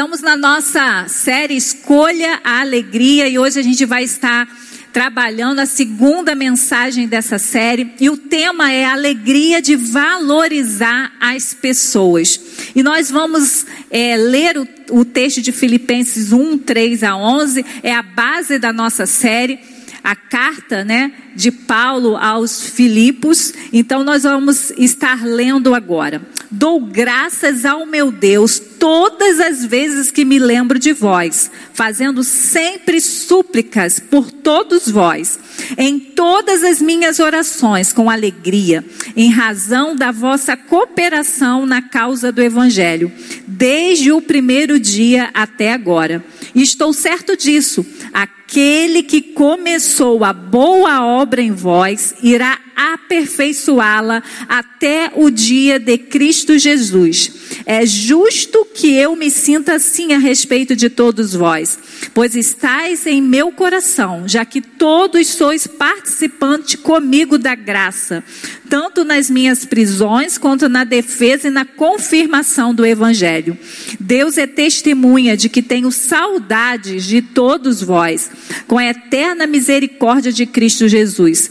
Estamos na nossa série Escolha a Alegria e hoje a gente vai estar trabalhando a segunda mensagem dessa série e o tema é a alegria de valorizar as pessoas. E nós vamos é, ler o, o texto de Filipenses 1, 3 a 11, é a base da nossa série a carta, né, de Paulo aos Filipos. Então nós vamos estar lendo agora. Dou graças ao meu Deus todas as vezes que me lembro de vós, fazendo sempre súplicas por todos vós, em todas as minhas orações com alegria, em razão da vossa cooperação na causa do evangelho, desde o primeiro dia até agora. E estou certo disso. Aquele que começou a boa obra em vós irá aperfeiçoá-la até o dia de Cristo Jesus. É justo que eu me sinta assim a respeito de todos vós, pois estáis em meu coração, já que todos sois participantes comigo da graça, tanto nas minhas prisões quanto na defesa e na confirmação do evangelho. Deus é testemunha de que tenho saudades de todos vós, com a eterna misericórdia de Cristo Jesus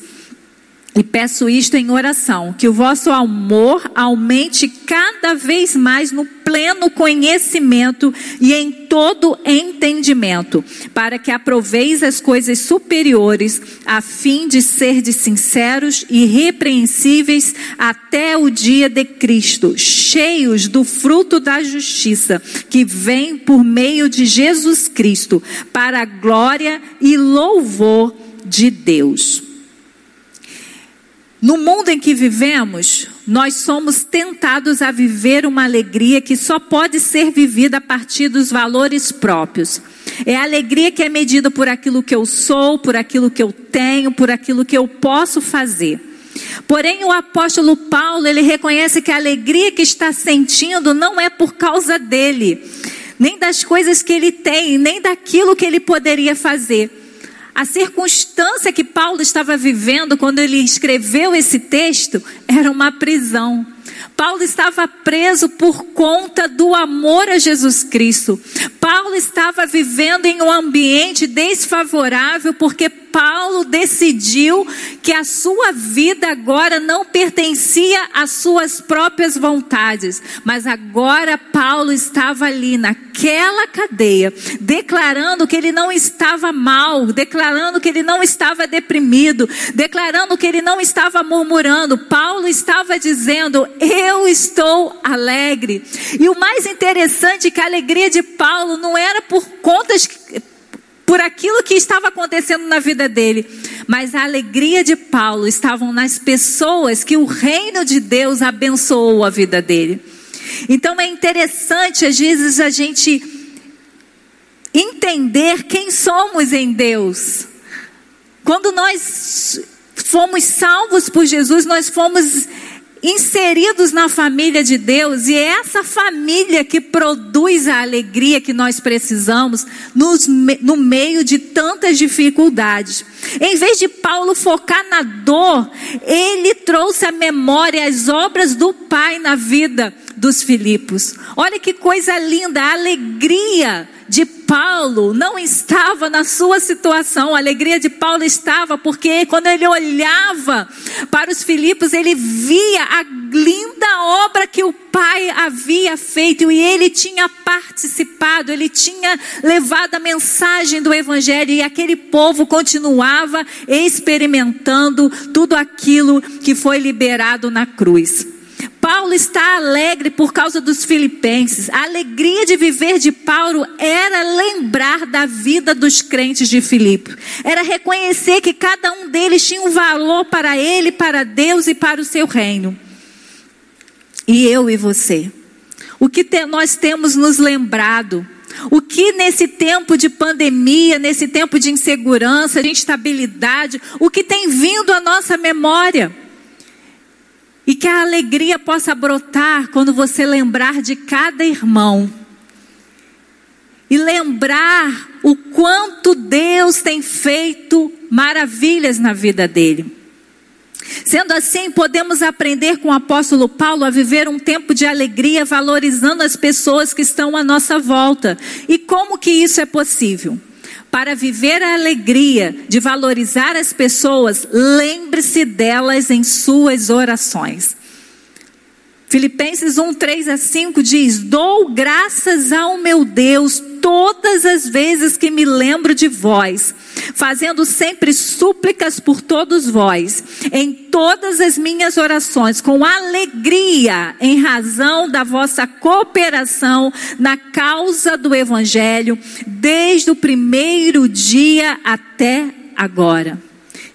e peço isto em oração, que o vosso amor aumente cada vez mais no pleno conhecimento e em todo entendimento, para que aproveis as coisas superiores, a fim de ser de sinceros e repreensíveis até o dia de Cristo, cheios do fruto da justiça, que vem por meio de Jesus Cristo, para a glória e louvor de Deus. No mundo em que vivemos, nós somos tentados a viver uma alegria que só pode ser vivida a partir dos valores próprios. É a alegria que é medida por aquilo que eu sou, por aquilo que eu tenho, por aquilo que eu posso fazer. Porém, o apóstolo Paulo, ele reconhece que a alegria que está sentindo não é por causa dele, nem das coisas que ele tem, nem daquilo que ele poderia fazer a circunstância que Paulo estava vivendo quando ele escreveu esse texto era uma prisão. Paulo estava preso por conta do amor a Jesus Cristo. Paulo estava vivendo em um ambiente desfavorável porque Paulo decidiu que a sua vida agora não pertencia às suas próprias vontades, mas agora Paulo estava ali naquela cadeia, declarando que ele não estava mal, declarando que ele não estava deprimido, declarando que ele não estava murmurando. Paulo estava dizendo: Eu estou alegre. E o mais interessante é que a alegria de Paulo não era por contas por aquilo que estava acontecendo na vida dele, mas a alegria de Paulo estavam nas pessoas que o reino de Deus abençoou a vida dele. Então é interessante às vezes a gente entender quem somos em Deus. Quando nós fomos salvos por Jesus, nós fomos inseridos na família de Deus e é essa família que produz a alegria que nós precisamos nos, no meio de tantas dificuldades. Em vez de Paulo focar na dor, ele trouxe à memória as obras do Pai na vida dos Filipos. Olha que coisa linda, a alegria de Paulo não estava na sua situação, a alegria de Paulo estava porque quando ele olhava para os Filipos, ele via a linda obra que o Pai havia feito e ele tinha participado, ele tinha levado a mensagem do Evangelho e aquele povo continuava experimentando tudo aquilo que foi liberado na cruz. Paulo está alegre por causa dos filipenses. A alegria de viver de Paulo era lembrar da vida dos crentes de Filipe. Era reconhecer que cada um deles tinha um valor para ele, para Deus e para o seu reino. E eu e você. O que te, nós temos nos lembrado? O que nesse tempo de pandemia, nesse tempo de insegurança, de instabilidade, o que tem vindo à nossa memória? E que a alegria possa brotar quando você lembrar de cada irmão. E lembrar o quanto Deus tem feito maravilhas na vida dele. Sendo assim, podemos aprender com o apóstolo Paulo a viver um tempo de alegria, valorizando as pessoas que estão à nossa volta. E como que isso é possível? Para viver a alegria de valorizar as pessoas, lembre-se delas em suas orações. Filipenses 1, 3 a 5 diz: Dou graças ao meu Deus todas as vezes que me lembro de vós, fazendo sempre súplicas por todos vós, em todas as minhas orações, com alegria, em razão da vossa cooperação na causa do Evangelho, desde o primeiro dia até agora.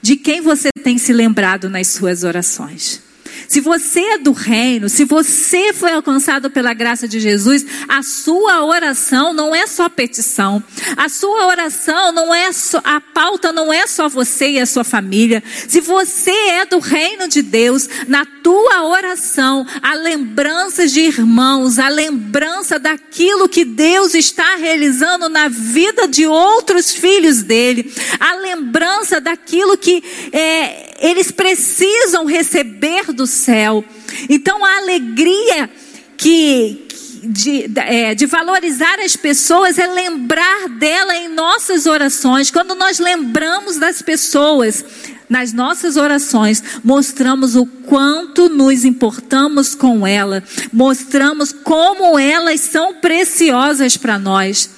De quem você tem se lembrado nas suas orações? Se você é do reino, se você foi alcançado pela graça de Jesus, a sua oração não é só petição. A sua oração não é só, a pauta não é só você e a sua família. Se você é do reino de Deus, na tua oração, a lembrança de irmãos, a lembrança daquilo que Deus está realizando na vida de outros filhos dele, a lembrança daquilo que é, eles precisam receber do céu. Então a alegria que, de, é, de, valorizar as pessoas é lembrar dela em nossas orações. Quando nós lembramos das pessoas nas nossas orações, mostramos o quanto nos importamos com ela, mostramos como elas são preciosas para nós.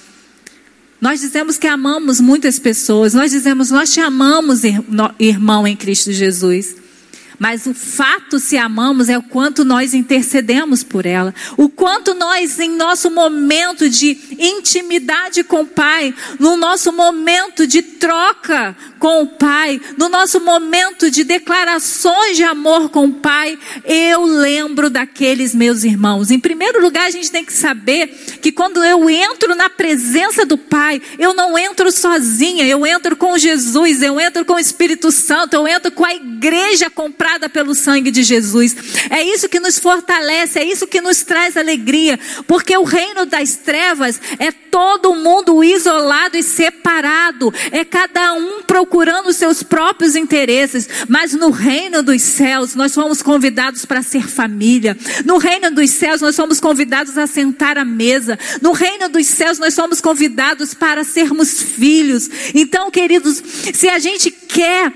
Nós dizemos que amamos muitas pessoas, nós dizemos nós te amamos, irmão em Cristo Jesus. Mas o fato se amamos é o quanto nós intercedemos por ela. O quanto nós, em nosso momento de intimidade com o Pai, no nosso momento de troca com o Pai, no nosso momento de declarações de amor com o Pai, eu lembro daqueles meus irmãos. Em primeiro lugar, a gente tem que saber que quando eu entro na presença do Pai, eu não entro sozinha, eu entro com Jesus, eu entro com o Espírito Santo, eu entro com a igreja comprada pelo sangue de Jesus. É isso que nos fortalece, é isso que nos traz alegria, porque o reino das trevas é todo mundo isolado e separado, é cada um procurando procurando os seus próprios interesses, mas no reino dos céus nós somos convidados para ser família. No reino dos céus nós somos convidados a sentar à mesa. No reino dos céus nós somos convidados para sermos filhos. Então, queridos, se a gente quer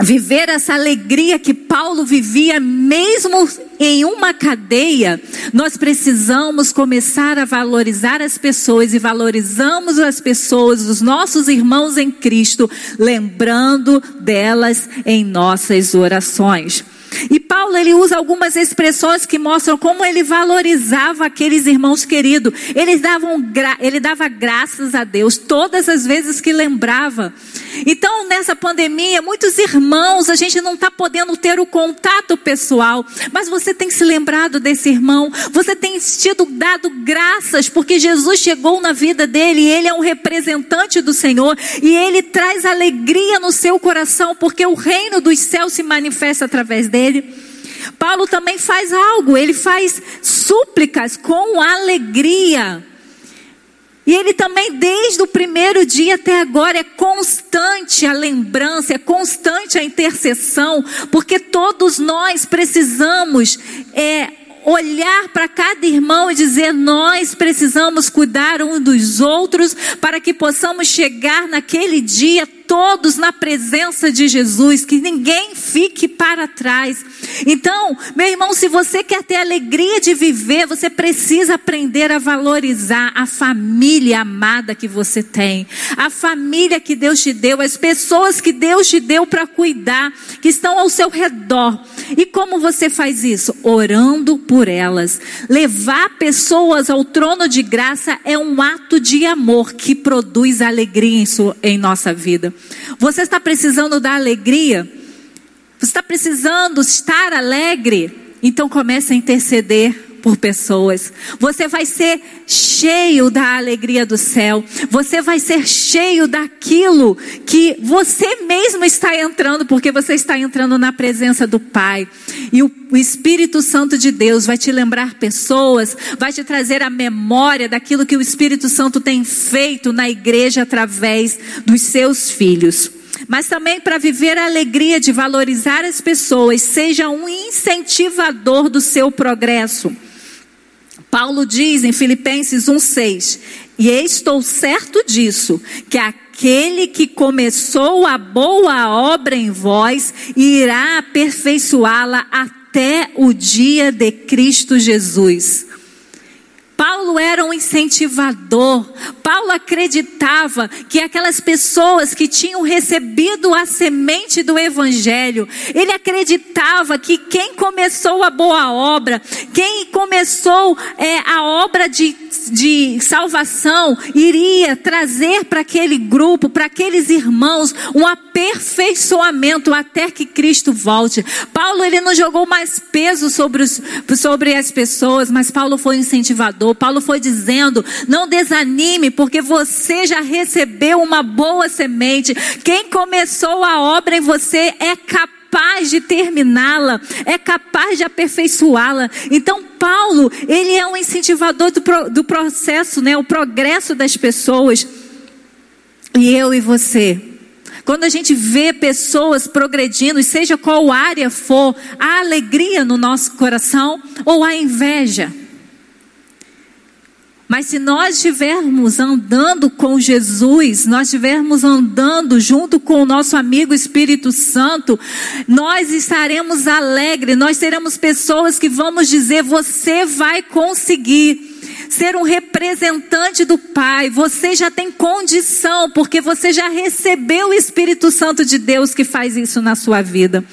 viver essa alegria que Paulo vivia, mesmo em uma cadeia, nós precisamos começar a valorizar as pessoas e valorizamos as pessoas, os nossos irmãos em Cristo, lembrando delas em nossas orações. E Paulo ele usa algumas expressões que mostram como ele valorizava aqueles irmãos queridos. Eles davam ele dava graças a Deus todas as vezes que lembrava. Então, nessa pandemia, muitos irmãos, a gente não está podendo ter o contato pessoal, mas você tem se lembrado desse irmão, você tem tido dado graças, porque Jesus chegou na vida dele, e ele é um representante do Senhor, e ele traz alegria no seu coração, porque o reino dos céus se manifesta através dele. Paulo também faz algo, ele faz súplicas com alegria. E ele também, desde o primeiro dia até agora, é constante a lembrança, é constante a intercessão, porque todos nós precisamos é, olhar para cada irmão e dizer: nós precisamos cuidar um dos outros para que possamos chegar naquele dia todos na presença de Jesus, que ninguém fique para trás. Então, meu irmão, se você quer ter alegria de viver, você precisa aprender a valorizar a família amada que você tem, a família que Deus te deu, as pessoas que Deus te deu para cuidar, que estão ao seu redor. E como você faz isso? Orando por elas. Levar pessoas ao trono de graça é um ato de amor que produz alegria em, sua, em nossa vida. Você está precisando da alegria? Você está precisando estar alegre? Então comece a interceder por pessoas. Você vai ser cheio da alegria do céu. Você vai ser cheio daquilo que você mesmo está entrando, porque você está entrando na presença do Pai. E o Espírito Santo de Deus vai te lembrar pessoas, vai te trazer a memória daquilo que o Espírito Santo tem feito na igreja através dos seus filhos. Mas também para viver a alegria de valorizar as pessoas, seja um incentivador do seu progresso. Paulo diz em Filipenses 1,6: E estou certo disso, que aquele que começou a boa obra em vós irá aperfeiçoá-la até o dia de Cristo Jesus. Paulo era um incentivador. Paulo acreditava que aquelas pessoas que tinham recebido a semente do Evangelho, ele acreditava que quem começou a boa obra, quem começou é, a obra de, de salvação, iria trazer para aquele grupo, para aqueles irmãos, um aperfeiçoamento até que Cristo volte. Paulo ele não jogou mais peso sobre, os, sobre as pessoas, mas Paulo foi um incentivador. Paulo foi dizendo: não desanime, porque você já recebeu uma boa semente. Quem começou a obra em você é capaz de terminá-la, é capaz de aperfeiçoá-la. Então, Paulo, ele é um incentivador do, do processo, né? o progresso das pessoas. E eu e você, quando a gente vê pessoas progredindo, seja qual área for, há alegria no nosso coração ou há inveja. Mas se nós estivermos andando com Jesus, nós estivermos andando junto com o nosso amigo Espírito Santo, nós estaremos alegres, nós seremos pessoas que vamos dizer: você vai conseguir ser um representante do Pai. Você já tem condição, porque você já recebeu o Espírito Santo de Deus que faz isso na sua vida.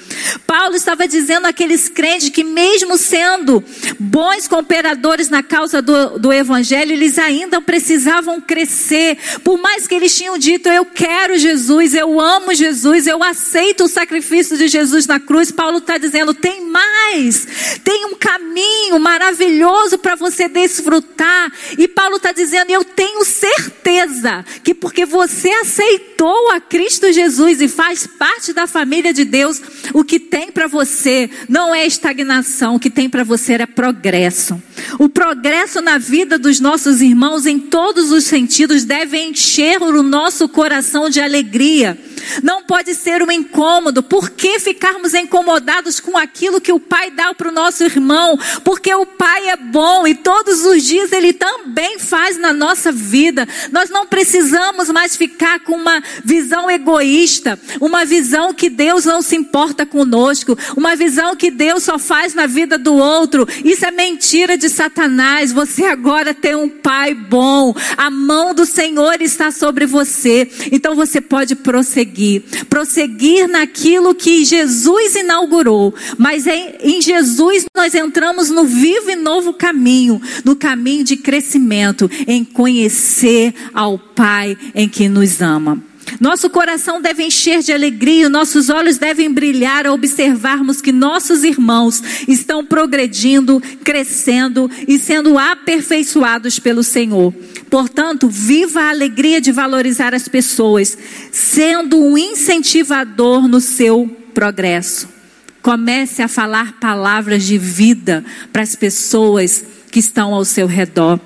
Paulo estava dizendo àqueles crentes que, mesmo sendo bons cooperadores na causa do, do Evangelho, eles ainda precisavam crescer. Por mais que eles tinham dito: Eu quero Jesus, eu amo Jesus, eu aceito o sacrifício de Jesus na cruz. Paulo está dizendo: tem mais, tem um caminho maravilhoso para você desfrutar e Paulo está dizendo: Eu tenho certeza que porque você aceitou a Cristo Jesus e faz parte da família de Deus, o que tem para você não é estagnação, o que tem para você é progresso. O progresso na vida dos nossos irmãos, em todos os sentidos, deve encher o nosso coração de alegria. Não pode ser um incômodo. Por que ficarmos incomodados com aquilo que o Pai dá para o nosso irmão? Porque o Pai é bom e todos os dias Ele também faz na nossa vida. Nós não precisamos mais ficar com uma visão egoísta, uma visão que Deus não se importa conosco, uma visão que Deus só faz na vida do outro. Isso é mentira de Satanás. Você agora tem um Pai bom. A mão do Senhor está sobre você. Então você pode prosseguir prosseguir. Prosseguir naquilo que Jesus inaugurou. Mas em, em Jesus nós entramos no vivo e novo caminho no caminho de crescimento em conhecer ao Pai em que nos ama. Nosso coração deve encher de alegria, nossos olhos devem brilhar ao observarmos que nossos irmãos estão progredindo, crescendo e sendo aperfeiçoados pelo Senhor. Portanto, viva a alegria de valorizar as pessoas, sendo um incentivador no seu progresso. Comece a falar palavras de vida para as pessoas que estão ao seu redor.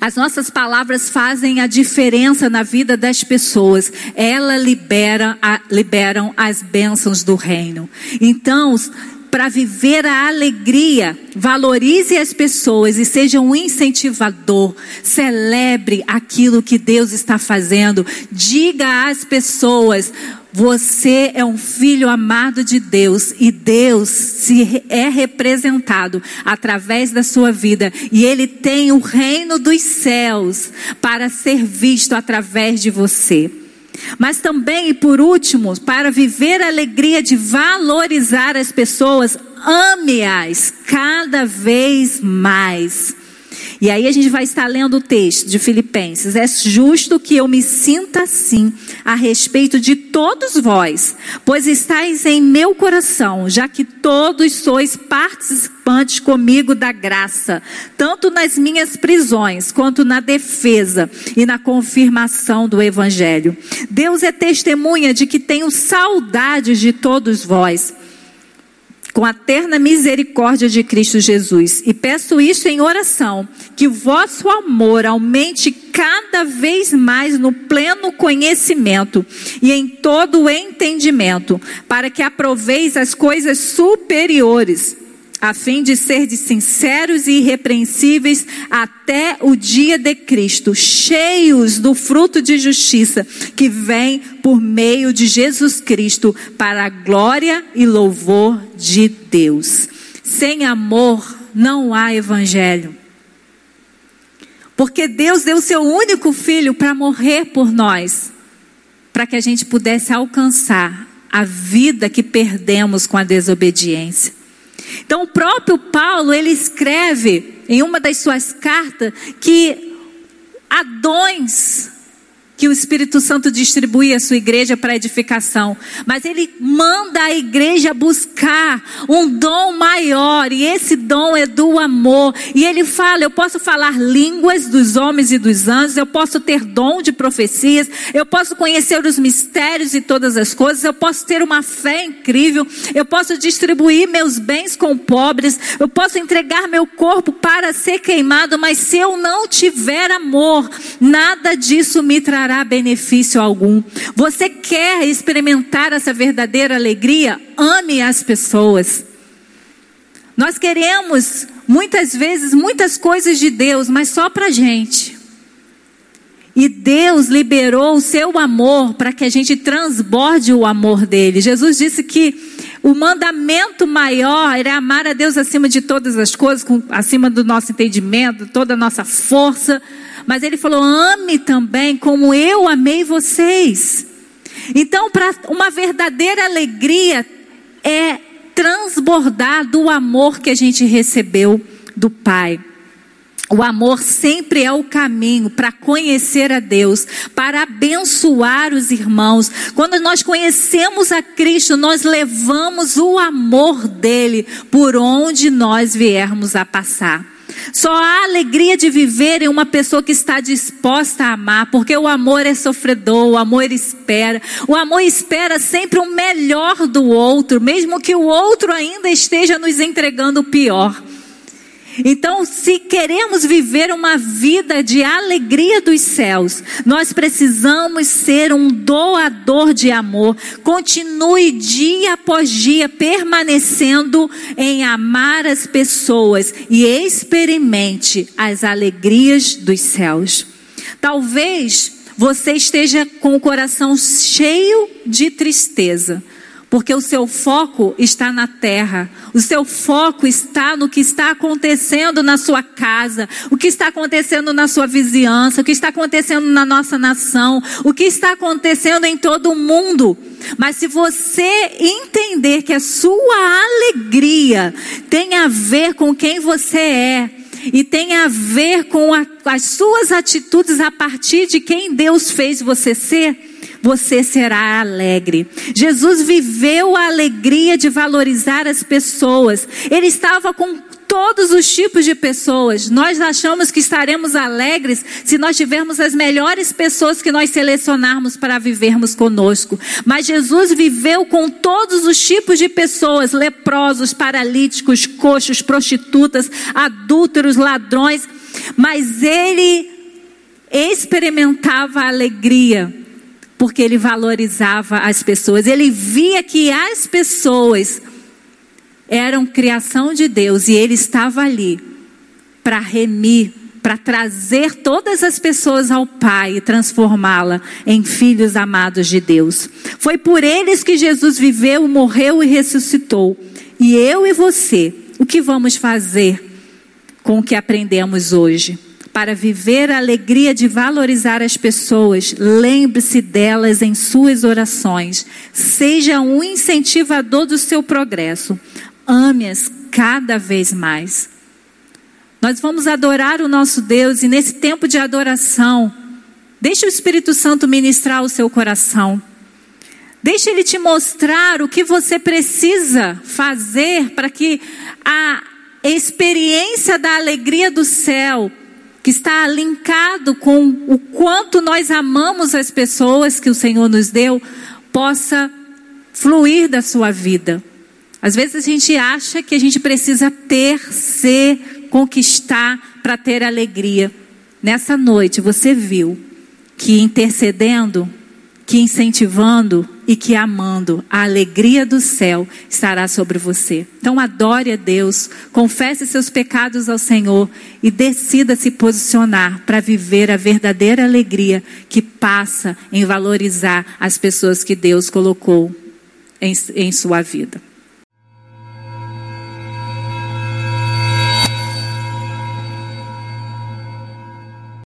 As nossas palavras fazem a diferença na vida das pessoas. Elas libera, liberam as bênçãos do reino. Então, para viver a alegria, valorize as pessoas e seja um incentivador. Celebre aquilo que Deus está fazendo. Diga às pessoas: você é um filho amado de Deus e Deus se é representado através da sua vida e ele tem o reino dos céus para ser visto através de você. Mas também, e por último, para viver a alegria de valorizar as pessoas, ame-as cada vez mais. E aí a gente vai estar lendo o texto de Filipenses. É justo que eu me sinta assim a respeito de todos vós, pois estáis em meu coração, já que todos sois participantes comigo da graça, tanto nas minhas prisões, quanto na defesa e na confirmação do evangelho. Deus é testemunha de que tenho saudades de todos vós com a terna misericórdia de Cristo Jesus. E peço isso em oração, que vosso amor aumente cada vez mais no pleno conhecimento e em todo o entendimento, para que aproveis as coisas superiores a fim de ser de sinceros e irrepreensíveis até o dia de Cristo, cheios do fruto de justiça que vem por meio de Jesus Cristo para a glória e louvor de Deus. Sem amor não há evangelho. Porque Deus deu seu único filho para morrer por nós, para que a gente pudesse alcançar a vida que perdemos com a desobediência. Então, o próprio Paulo, ele escreve em uma das suas cartas que dons que o Espírito Santo distribui à sua igreja para edificação, mas ele manda a igreja buscar um dom maior, e esse dom é do amor. E ele fala: eu posso falar línguas dos homens e dos anjos, eu posso ter dom de profecias, eu posso conhecer os mistérios e todas as coisas, eu posso ter uma fé incrível, eu posso distribuir meus bens com pobres, eu posso entregar meu corpo para ser queimado, mas se eu não tiver amor, nada disso me trará trará benefício algum. Você quer experimentar essa verdadeira alegria? Ame as pessoas. Nós queremos, muitas vezes, muitas coisas de Deus, mas só para gente. E Deus liberou o seu amor para que a gente transborde o amor dele. Jesus disse que o mandamento maior era amar a Deus acima de todas as coisas, acima do nosso entendimento, toda a nossa força. Mas ele falou: ame também como eu amei vocês. Então, para uma verdadeira alegria é transbordar do amor que a gente recebeu do Pai. O amor sempre é o caminho para conhecer a Deus, para abençoar os irmãos. Quando nós conhecemos a Cristo, nós levamos o amor dele por onde nós viermos a passar. Só há alegria de viver em uma pessoa que está disposta a amar, porque o amor é sofredor, o amor espera. O amor espera sempre o melhor do outro, mesmo que o outro ainda esteja nos entregando o pior. Então, se queremos viver uma vida de alegria dos céus, nós precisamos ser um doador de amor. Continue dia após dia permanecendo em amar as pessoas e experimente as alegrias dos céus. Talvez você esteja com o coração cheio de tristeza porque o seu foco está na terra, o seu foco está no que está acontecendo na sua casa, o que está acontecendo na sua vizinhança, o que está acontecendo na nossa nação, o que está acontecendo em todo o mundo. Mas se você entender que a sua alegria tem a ver com quem você é, e tem a ver com a, as suas atitudes a partir de quem Deus fez você ser, você será alegre. Jesus viveu a alegria de valorizar as pessoas. Ele estava com todos os tipos de pessoas. Nós achamos que estaremos alegres se nós tivermos as melhores pessoas que nós selecionarmos para vivermos conosco. Mas Jesus viveu com todos os tipos de pessoas: leprosos, paralíticos, coxos, prostitutas, adúlteros, ladrões. Mas ele experimentava a alegria porque ele valorizava as pessoas. Ele via que as pessoas eram criação de Deus e ele estava ali para remir, para trazer todas as pessoas ao Pai e transformá-la em filhos amados de Deus. Foi por eles que Jesus viveu, morreu e ressuscitou. E eu e você, o que vamos fazer com o que aprendemos hoje? Para viver a alegria de valorizar as pessoas, lembre-se delas em suas orações. Seja um incentivador do seu progresso. Ame-as cada vez mais. Nós vamos adorar o nosso Deus e nesse tempo de adoração, deixe o Espírito Santo ministrar o seu coração. Deixe ele te mostrar o que você precisa fazer para que a experiência da alegria do céu que está linkado com o quanto nós amamos as pessoas que o Senhor nos deu, possa fluir da sua vida. Às vezes a gente acha que a gente precisa ter, ser, conquistar para ter alegria. Nessa noite você viu que intercedendo, que incentivando e que amando, a alegria do céu estará sobre você. Então adore a Deus, confesse seus pecados ao Senhor e decida se posicionar para viver a verdadeira alegria que passa em valorizar as pessoas que Deus colocou em, em sua vida.